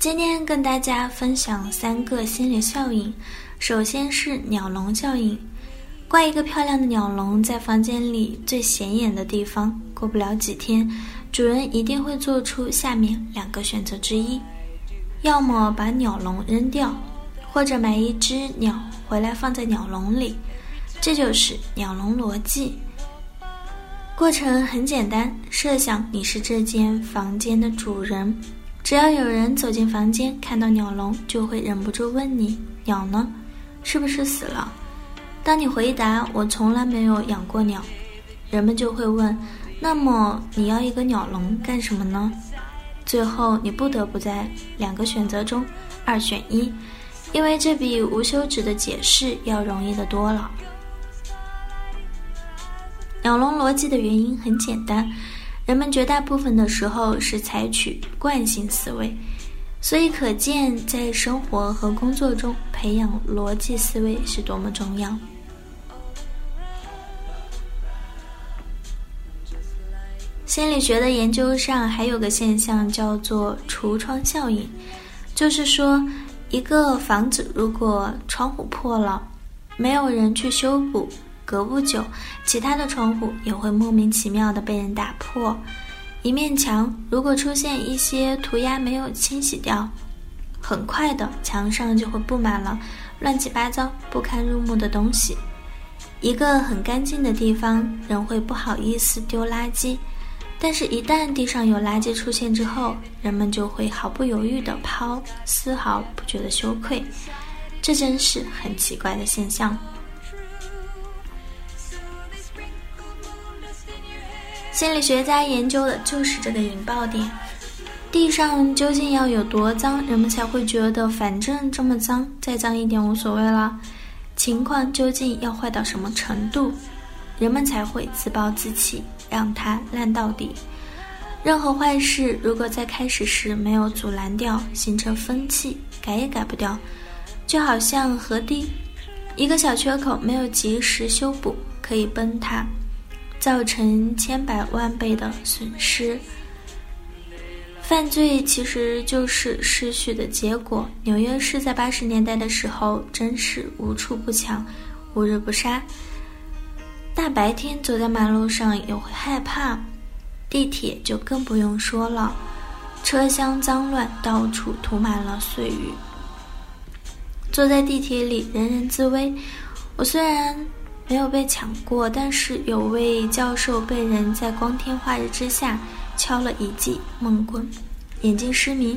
今天跟大家分享三个心理效应。首先是鸟笼效应，挂一个漂亮的鸟笼在房间里最显眼的地方，过不了几天，主人一定会做出下面两个选择之一：要么把鸟笼扔掉，或者买一只鸟回来放在鸟笼里。这就是鸟笼逻辑。过程很简单，设想你是这间房间的主人，只要有人走进房间看到鸟笼，就会忍不住问你：鸟呢？是不是死了？当你回答“我从来没有养过鸟”，人们就会问：“那么你要一个鸟笼干什么呢？”最后你不得不在两个选择中二选一，因为这比无休止的解释要容易的多了。鸟笼逻辑的原因很简单，人们绝大部分的时候是采取惯性思维。所以可见，在生活和工作中培养逻辑思维是多么重要。心理学的研究上还有个现象叫做“橱窗效应”，就是说，一个房子如果窗户破了，没有人去修补，隔不久，其他的窗户也会莫名其妙的被人打破。一面墙如果出现一些涂鸦没有清洗掉，很快的墙上就会布满了乱七八糟、不堪入目的东西。一个很干净的地方，人会不好意思丢垃圾，但是，一旦地上有垃圾出现之后，人们就会毫不犹豫的抛，丝毫不觉得羞愧。这真是很奇怪的现象。心理学家研究的就是这个引爆点：地上究竟要有多脏，人们才会觉得反正这么脏，再脏一点无所谓了？情况究竟要坏到什么程度，人们才会自暴自弃，让它烂到底？任何坏事如果在开始时没有阻拦掉，形成风气，改也改不掉。就好像河堤，一个小缺口没有及时修补，可以崩塌。造成千百万倍的损失。犯罪其实就是失序的结果。纽约市在八十年代的时候，真是无处不抢，无日不杀。大白天走在马路上也会害怕，地铁就更不用说了，车厢脏乱，到处涂满了碎雨。坐在地铁里，人人自危。我虽然。没有被抢过，但是有位教授被人在光天化日之下敲了一记闷棍，眼睛失明，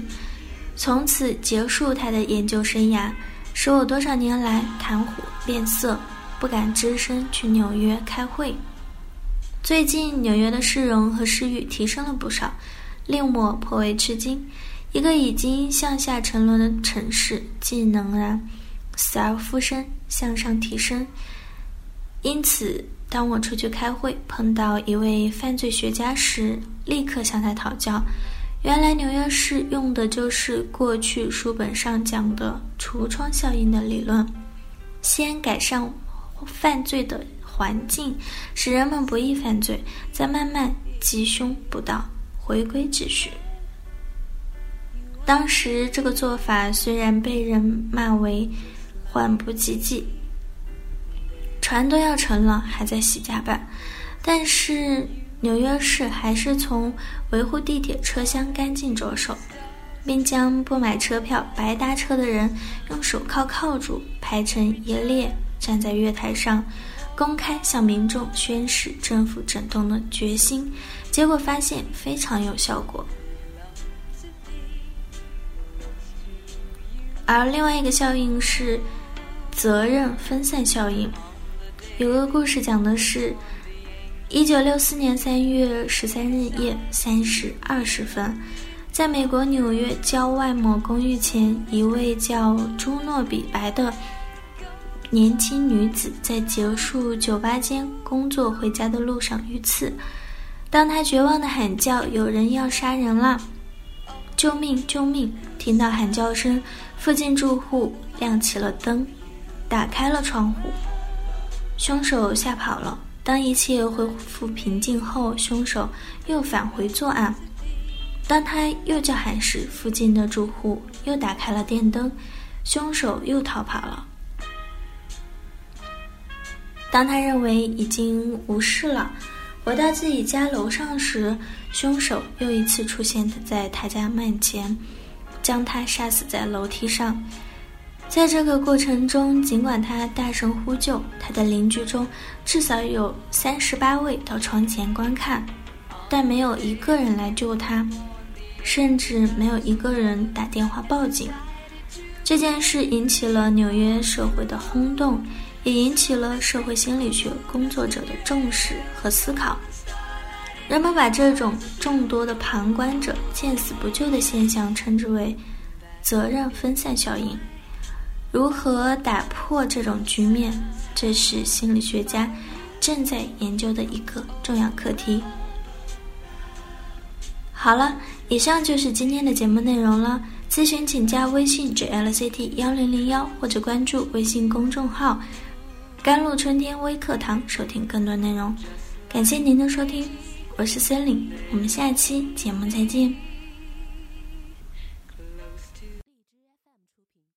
从此结束他的研究生涯，使我多少年来谈虎变色，不敢只身去纽约开会。最近纽约的市容和市域提升了不少，令我颇为吃惊。一个已经向下沉沦的城市，竟能然死而复生，向上提升。因此，当我出去开会碰到一位犯罪学家时，立刻向他讨教。原来纽约市用的就是过去书本上讲的橱窗效应的理论，先改善犯罪的环境，使人们不易犯罪，再慢慢吉凶不道，回归秩序。当时这个做法虽然被人骂为缓不济济。船都要沉了，还在洗甲板，但是纽约市还是从维护地铁车厢干净着手，并将不买车票白搭车的人用手铐铐住，排成一列站在月台上，公开向民众宣示政府整顿的决心。结果发现非常有效果。而另外一个效应是责任分散效应。有个故事讲的是，一九六四年三月十三日夜三时二十分，在美国纽约郊外某公寓前，一位叫朱诺比白的年轻女子在结束酒吧间工作回家的路上遇刺。当她绝望的喊叫：“有人要杀人了！救命！救命！”听到喊叫声，附近住户亮起了灯，打开了窗户。凶手吓跑了。当一切恢复平静后，凶手又返回作案。当他又叫喊时，附近的住户又打开了电灯，凶手又逃跑了。当他认为已经无事了，回到自己家楼上时，凶手又一次出现在他家门前，将他杀死在楼梯上。在这个过程中，尽管他大声呼救，他的邻居中至少有三十八位到窗前观看，但没有一个人来救他，甚至没有一个人打电话报警。这件事引起了纽约社会的轰动，也引起了社会心理学工作者的重视和思考。人们把这种众多的旁观者见死不救的现象称之为“责任分散效应”。如何打破这种局面？这是心理学家正在研究的一个重要课题。好了，以上就是今天的节目内容了。咨询请加微信 jlct 幺零零幺，或者关注微信公众号“甘露春天微课堂”，收听更多内容。感谢您的收听，我是森林，我们下期节目再见。